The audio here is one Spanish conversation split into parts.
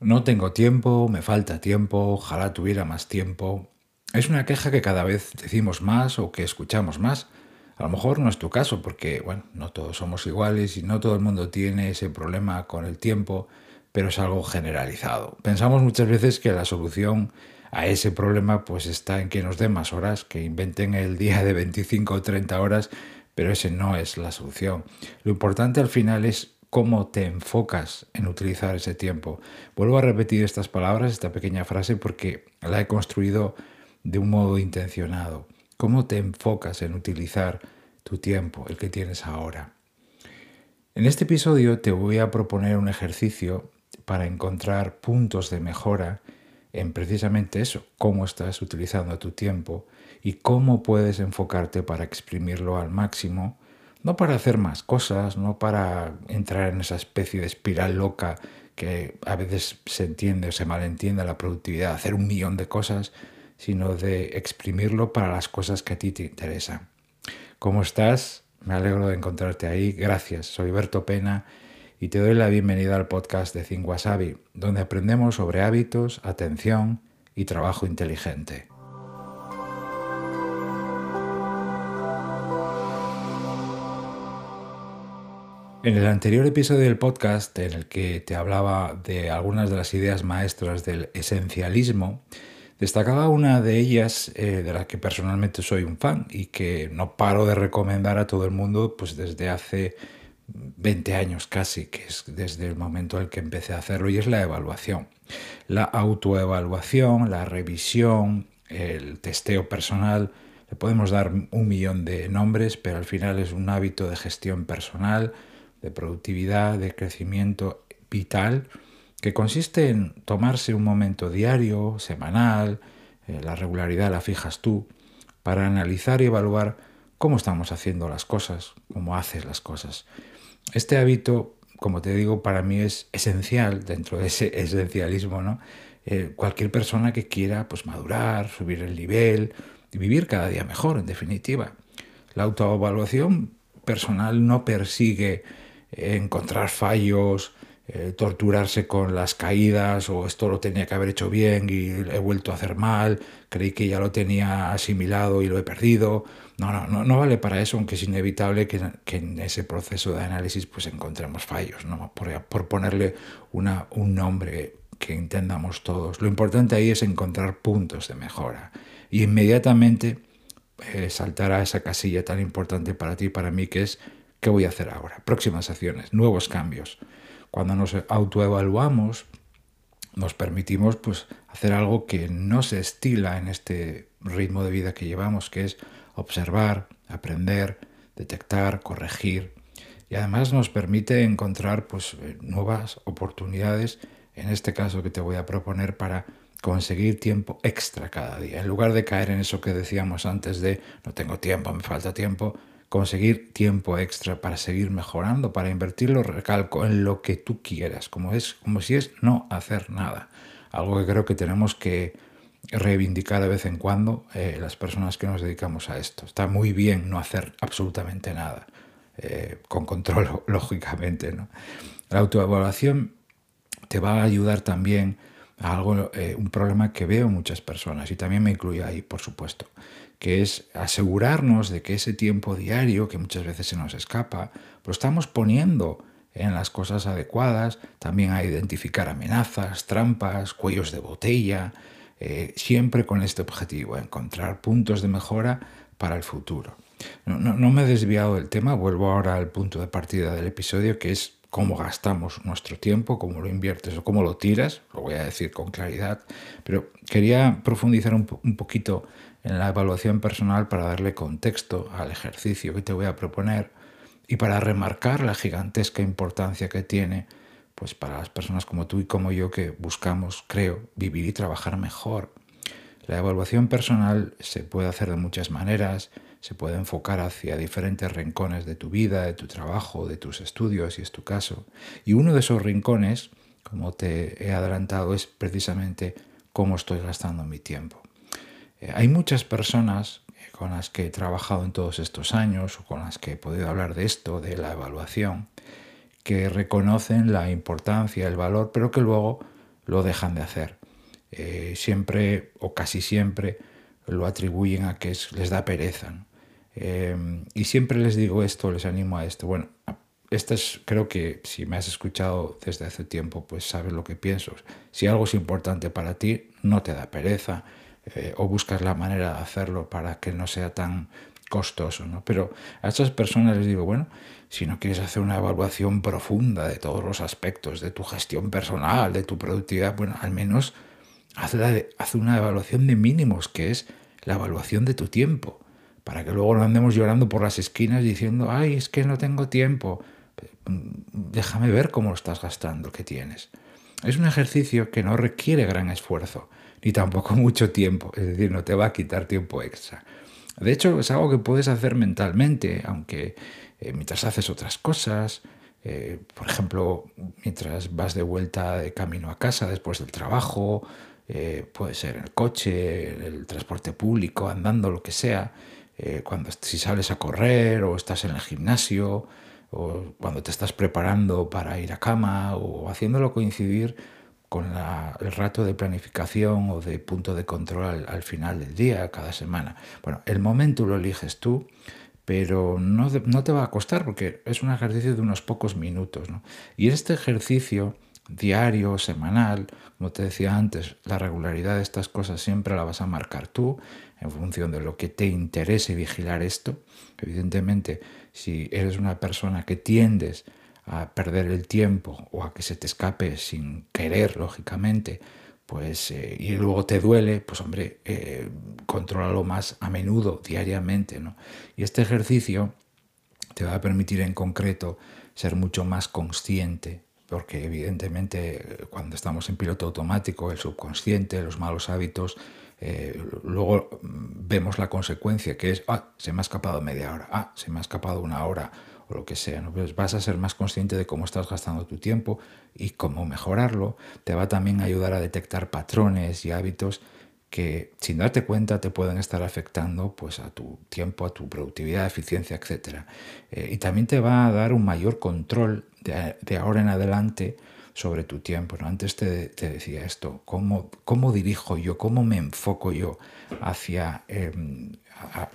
No tengo tiempo, me falta tiempo, ojalá tuviera más tiempo. Es una queja que cada vez decimos más o que escuchamos más. A lo mejor no es tu caso porque, bueno, no todos somos iguales y no todo el mundo tiene ese problema con el tiempo, pero es algo generalizado. Pensamos muchas veces que la solución a ese problema pues está en que nos den más horas, que inventen el día de 25 o 30 horas, pero ese no es la solución. Lo importante al final es cómo te enfocas en utilizar ese tiempo. Vuelvo a repetir estas palabras, esta pequeña frase, porque la he construido de un modo intencionado. ¿Cómo te enfocas en utilizar tu tiempo, el que tienes ahora? En este episodio te voy a proponer un ejercicio para encontrar puntos de mejora en precisamente eso, cómo estás utilizando tu tiempo y cómo puedes enfocarte para exprimirlo al máximo no para hacer más cosas, no para entrar en esa especie de espiral loca que a veces se entiende o se malentiende la productividad, hacer un millón de cosas, sino de exprimirlo para las cosas que a ti te interesan. ¿Cómo estás? Me alegro de encontrarte ahí. Gracias. Soy Berto Pena y te doy la bienvenida al podcast de Think donde aprendemos sobre hábitos, atención y trabajo inteligente. En el anterior episodio del podcast, en el que te hablaba de algunas de las ideas maestras del esencialismo, destacaba una de ellas eh, de la que personalmente soy un fan y que no paro de recomendar a todo el mundo pues desde hace 20 años casi, que es desde el momento en el que empecé a hacerlo, y es la evaluación. La autoevaluación, la revisión, el testeo personal, le podemos dar un millón de nombres, pero al final es un hábito de gestión personal, de productividad, de crecimiento vital, que consiste en tomarse un momento diario, semanal, eh, la regularidad la fijas tú, para analizar y evaluar cómo estamos haciendo las cosas, cómo haces las cosas. Este hábito, como te digo, para mí es esencial dentro de ese esencialismo, ¿no? Eh, cualquier persona que quiera pues, madurar, subir el nivel y vivir cada día mejor, en definitiva. La autoevaluación personal no persigue encontrar fallos, eh, torturarse con las caídas o esto lo tenía que haber hecho bien y he vuelto a hacer mal, creí que ya lo tenía asimilado y lo he perdido. No, no, no, no vale para eso, aunque es inevitable que, en ese proceso de análisis pues encontremos fallos, ¿no? por, por ponerle una, un nombre que entendamos todos. Lo importante ahí es encontrar puntos de mejora y inmediatamente eh, saltar a esa casilla tan importante para ti y para mí que es ¿Qué voy a hacer ahora? Próximas acciones, nuevos cambios. Cuando nos autoevaluamos, nos permitimos pues, hacer algo que no se estila en este ritmo de vida que llevamos, que es observar, aprender, detectar, corregir. Y además nos permite encontrar pues, nuevas oportunidades, en este caso que te voy a proponer, para conseguir tiempo extra cada día. En lugar de caer en eso que decíamos antes de no tengo tiempo, me falta tiempo, conseguir tiempo extra para seguir mejorando, para invertirlo, recalco, en lo que tú quieras, como, es, como si es no hacer nada. Algo que creo que tenemos que reivindicar de vez en cuando eh, las personas que nos dedicamos a esto. Está muy bien no hacer absolutamente nada, eh, con control, lógicamente. ¿no? La autoevaluación te va a ayudar también algo, eh, un problema que veo muchas personas, y también me incluye ahí, por supuesto, que es asegurarnos de que ese tiempo diario, que muchas veces se nos escapa, lo estamos poniendo en las cosas adecuadas, también a identificar amenazas, trampas, cuellos de botella, eh, siempre con este objetivo, encontrar puntos de mejora para el futuro. No, no, me he desviado del tema, vuelvo ahora al punto de partida del episodio, que es cómo gastamos nuestro tiempo, cómo lo inviertes o cómo lo tiras, lo voy a decir con claridad, pero quería profundizar un, un poquito en la evaluación personal para darle contexto al ejercicio que te voy a proponer y para remarcar la gigantesca importancia que tiene pues para las personas como tú y como yo que buscamos, creo, vivir y trabajar mejor. La evaluación personal se puede hacer de muchas maneras, se puede enfocar hacia diferentes rincones de tu vida, de tu trabajo, de tus estudios, si es tu caso. Y uno de esos rincones, como te he adelantado, es precisamente cómo estoy gastando mi tiempo. Eh, hay muchas personas eh, con las que he trabajado en todos estos años o con las que he podido hablar de esto, de la evaluación, que reconocen la importancia, el valor, pero que luego lo dejan de hacer. Eh, siempre o casi siempre lo atribuyen a que les da pereza. Eh, y siempre les digo esto, les animo a esto. Bueno, esta es, creo que si me has escuchado desde hace tiempo, pues sabes lo que pienso. Si algo es importante para ti, no te da pereza eh, o buscas la manera de hacerlo para que no sea tan costoso. ¿no? Pero a estas personas les digo, bueno, si no quieres hacer una evaluación profunda de todos los aspectos de tu gestión personal, de tu productividad, bueno, al menos haz una evaluación de mínimos, que es la evaluación de tu tiempo, para que luego no andemos llorando por las esquinas diciendo, ay, es que no tengo tiempo déjame ver cómo lo estás gastando, que tienes. Es un ejercicio que no requiere gran esfuerzo, ni tampoco mucho tiempo, es decir, no te va a quitar tiempo extra. De hecho, es algo que puedes hacer mentalmente, aunque eh, mientras haces otras cosas, eh, por ejemplo, mientras vas de vuelta de camino a casa después del trabajo, eh, puede ser en el coche, el transporte público, andando, lo que sea, cuando si sales a correr o estás en el gimnasio, o cuando te estás preparando para ir a cama o haciéndolo coincidir con el rato de planificación o de punto de control al, final del día, cada semana. Bueno, el momento lo eliges tú, pero no, no, te va a costar porque es un ejercicio de unos pocos minutos. Y este ejercicio diario, semanal, como te decía antes, la regularidad de estas cosas siempre la vas a marcar tú en función de lo que te interese vigilar esto. Evidentemente, si eres una persona que tiendes a perder el tiempo o a que se te escape sin querer, lógicamente, pues, eh, y luego te duele, pues hombre, eh, contrólalo más a menudo, diariamente. ¿no? Y este ejercicio te va a permitir en concreto ser mucho más consciente, porque evidentemente cuando estamos en piloto automático, el subconsciente, los malos hábitos, eh, luego mm, vemos la consecuencia que es, ah, se me ha escapado media hora, ah, se me ha escapado una hora o lo que sea. ¿no? Pues vas a ser más consciente de cómo estás gastando tu tiempo y cómo mejorarlo. Te va también a ayudar a detectar patrones y hábitos que sin darte cuenta te pueden estar afectando pues, a tu tiempo, a tu productividad, eficiencia, etc. Eh, y también te va a dar un mayor control de, de ahora en adelante sobre tu tiempo. ¿no? Antes te, decía esto, ¿cómo, ¿cómo, dirijo yo, cómo me enfoco yo hacia em,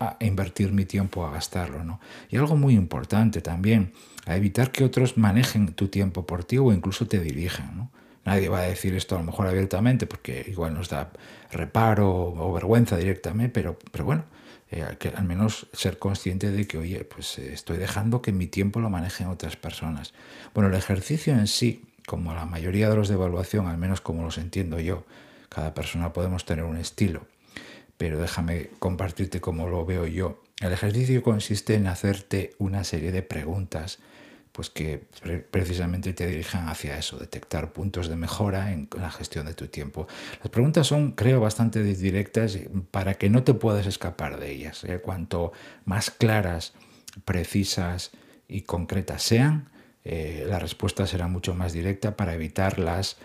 a, invertir mi tiempo, a gastarlo? ¿no? Y algo muy importante también, a evitar que otros manejen tu tiempo por ti o incluso te dirijan. ¿no? Nadie va a decir esto a lo mejor abiertamente porque igual nos da reparo o vergüenza directamente, pero, pero bueno, eh, que al menos ser consciente de que, oye, pues eh, estoy dejando que mi tiempo lo manejen otras personas. Bueno, el ejercicio en sí como la mayoría de los de evaluación, al menos como los entiendo yo, cada persona podemos tener un estilo, pero déjame compartirte cómo lo veo yo. El ejercicio consiste en hacerte una serie de preguntas pues que precisamente te dirijan hacia eso, detectar puntos de mejora en la gestión de tu tiempo. Las preguntas son, creo, bastante directas para que no te puedas escapar de ellas. ¿eh? Cuanto más claras, precisas y concretas sean, eh, la respuesta será mucho más directa para evitar las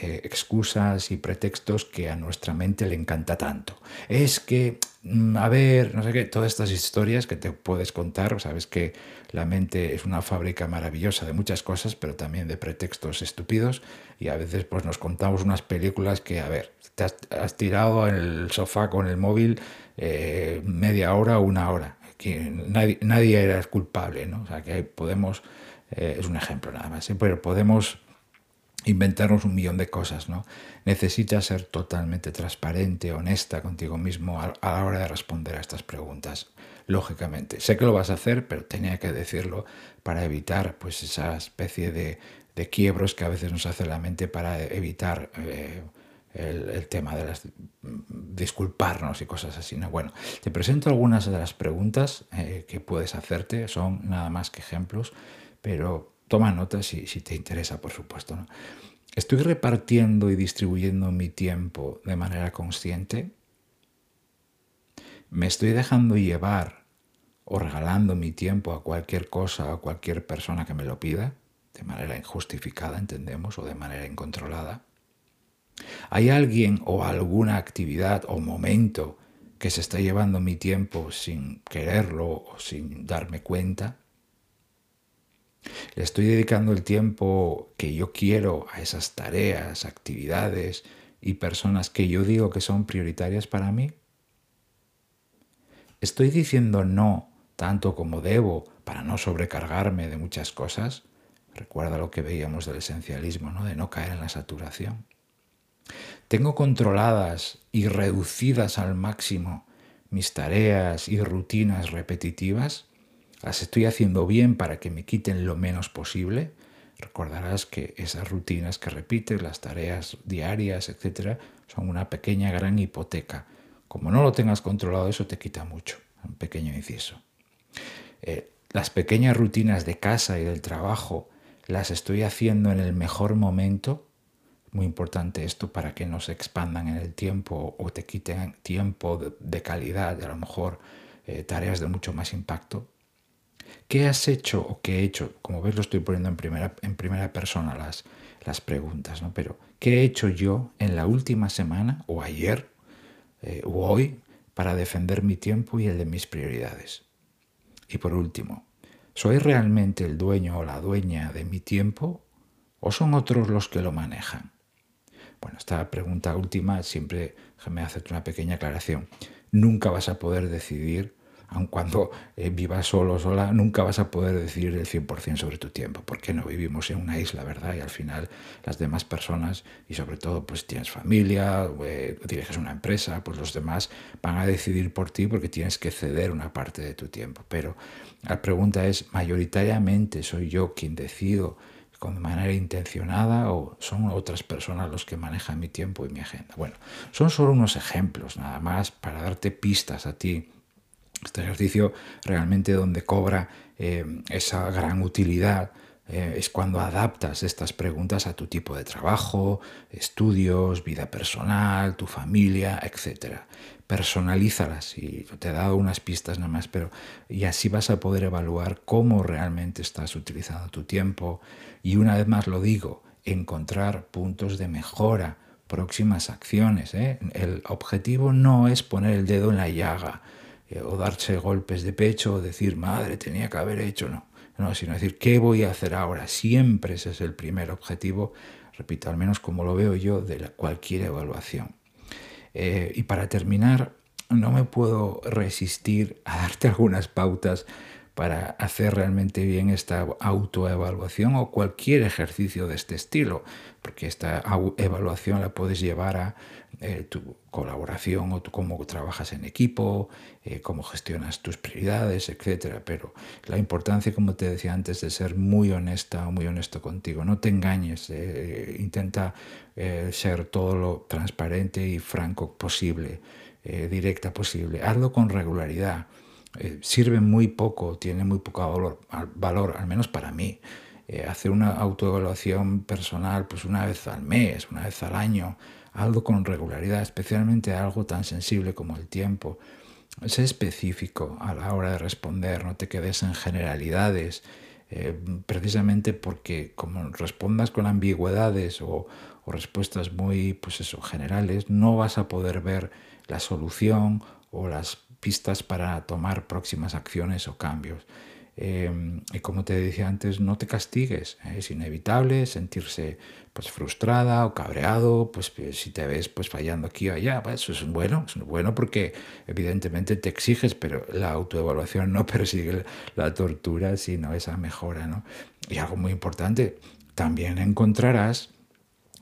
eh, excusas y pretextos que a nuestra mente le encanta tanto. Es que, mm, a ver, no sé qué, todas estas historias que te puedes contar, sabes que la mente es una fábrica maravillosa de muchas cosas, pero también de pretextos estúpidos y a veces pues nos contamos unas películas que, a ver, te has, tirado en el sofá con el móvil eh, media hora o una hora. Que nadie, nadie era culpable, ¿no? O sea, que podemos eh, es un ejemplo nada más, ¿eh? pero podemos inventarnos un millón de cosas, ¿no? Necesitas ser totalmente transparente, honesta contigo mismo a, la hora de responder a estas preguntas, lógicamente. Sé que lo vas a hacer, pero tenía que decirlo para evitar pues esa especie de, quiebros que a veces nos hace la mente para evitar eh, el, tema de las disculparnos y cosas así. ¿no? Bueno, te presento algunas de las preguntas que puedes hacerte, son nada más que ejemplos pero toma nota si, te interesa, por supuesto. ¿Estoy repartiendo y distribuyendo mi tiempo de manera consciente? ¿Me estoy dejando llevar o regalando mi tiempo a cualquier cosa a cualquier persona que me lo pida? De manera injustificada, entendemos, o de manera incontrolada. ¿Hay alguien o alguna actividad o momento que se está llevando mi tiempo sin quererlo o sin darme cuenta? Le estoy dedicando el tiempo que yo quiero a esas tareas, actividades y personas que yo digo que son prioritarias para mí. Estoy diciendo no tanto como debo para no sobrecargarme de muchas cosas. Recuerda lo que veíamos del esencialismo, ¿no? de no caer en la saturación. Tengo controladas y reducidas al máximo mis tareas y rutinas repetitivas. Las estoy haciendo bien para que me quiten lo menos posible. Recordarás que esas rutinas que repites, las tareas diarias, etcétera, son una pequeña gran hipoteca. Como no lo tengas controlado, eso te quita mucho. Un pequeño inciso. Eh, las pequeñas rutinas de casa y del trabajo las estoy haciendo en el mejor momento muy importante esto para que no se expandan en el tiempo o te quiten tiempo de, calidad, a lo mejor eh, tareas de mucho más impacto. ¿Qué has hecho o qué he hecho? Como ves, lo estoy poniendo en primera, en primera persona las, las preguntas, ¿no? Pero, ¿qué he hecho yo en la última semana o ayer eh, o hoy para defender mi tiempo y el de mis prioridades? Y por último, ¿soy realmente el dueño o la dueña de mi tiempo o son otros los que lo manejan? Bueno, esta pregunta última siempre me hace una pequeña aclaración. Nunca vas a poder decidir, aun cuando eh, vivas solo o sola, nunca vas a poder decidir el 100% sobre tu tiempo, porque no vivimos en una isla, ¿verdad? Y al final las demás personas, y sobre todo pues tienes familia, eh, diriges una empresa, pues los demás van a decidir por ti porque tienes que ceder una parte de tu tiempo. Pero la pregunta es, mayoritariamente soy yo quien decido de manera intencionada o son otras personas los que manejan mi tiempo y mi agenda. Bueno, son solo unos ejemplos nada más para darte pistas a ti. Este ejercicio realmente donde cobra eh, esa gran utilidad eh, es cuando adaptas estas preguntas a tu tipo de trabajo, estudios, vida personal, tu familia, etc. Personalízalas y te he dado unas pistas nada más, pero y así vas a poder evaluar cómo realmente estás utilizando tu tiempo y una vez más lo digo, encontrar puntos de mejora, próximas acciones. ¿eh? El objetivo no es poner el dedo en la llaga o darse golpes de pecho o decir, madre, tenía que haber hecho, no no, sino decir, ¿qué voy a hacer ahora? Siempre ese es el primer objetivo, repito, al menos como lo veo yo, de cualquier evaluación. Eh, y para terminar, no me puedo resistir a darte algunas pautas para hacer realmente bien esta autoevaluación o cualquier ejercicio de este estilo, porque esta evaluación la puedes llevar a eh, tu colaboración o cómo trabajas en equipo, eh, cómo gestionas tus prioridades, etc. Pero la importancia, como te decía antes, de ser muy honesta o muy honesto contigo. No te engañes, eh, intenta ser todo lo transparente y franco posible, directa posible. Hazlo con regularidad. sirve muy poco, tiene muy poco valor, valor al menos para mí. hacer una autoevaluación personal pues una vez al mes, una vez al año, algo con regularidad, especialmente algo tan sensible como el tiempo. Sé específico a la hora de responder, no te quedes en generalidades, eh, precisamente porque como respondas con ambigüedades o, o, respuestas muy pues eso, generales, no vas a poder ver la solución o las pistas para tomar próximas acciones o cambios. Em, y como te decía antes, no te castigues. ¿eh? Es inevitable sentirse pues, frustrada o cabreado, pues si te ves pues, fallando aquí o allá. Pues, eso es bueno, es bueno porque evidentemente te exiges, pero la autoevaluación no persigue la tortura, sino esa mejora. ¿no? Y algo muy importante, también encontrarás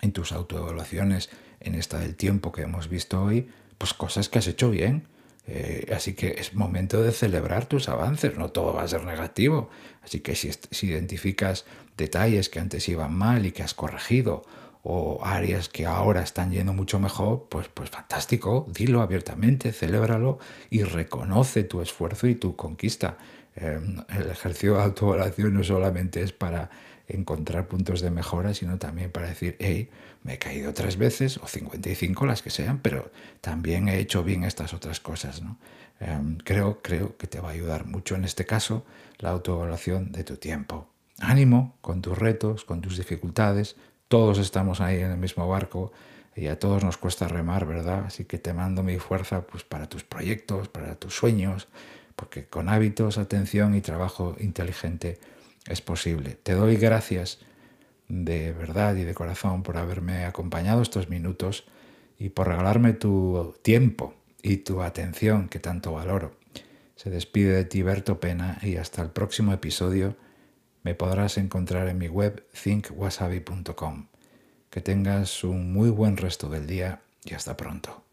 en tus autoevaluaciones, en esta del tiempo que hemos visto hoy, pues cosas que has hecho bien eh, así que es momento de celebrar tus avances, no todo va a ser negativo. Así que si, identificas detalles que antes iban mal y que has corregido, o áreas que ahora están yendo mucho mejor, pues, pues fantástico, dilo abiertamente, celébralo y reconoce tu esfuerzo y tu conquista. Em, el ejercicio de autoevaluación no solamente es para encontrar puntos de mejora, sino también para decir, hey, me he caído tres veces o 55 las que sean, pero también he hecho bien estas otras cosas. ¿no? Em, creo, creo que te va a ayudar mucho en este caso la autoevaluación de tu tiempo. Ánimo con tus retos, con tus dificultades. Todos estamos ahí en el mismo barco y a todos nos cuesta remar, ¿verdad? Así que te mando mi fuerza pues, para tus proyectos, para tus sueños, porque con hábitos, atención y trabajo inteligente es posible. Te doy gracias de verdad y de corazón por haberme acompañado estos minutos y por regalarme tu tiempo y tu atención que tanto valoro. Se despide de ti Berto Pena y hasta el próximo episodio me podrás encontrar en mi web thinkwasabi.com. Que tengas un muy buen resto del día y hasta pronto.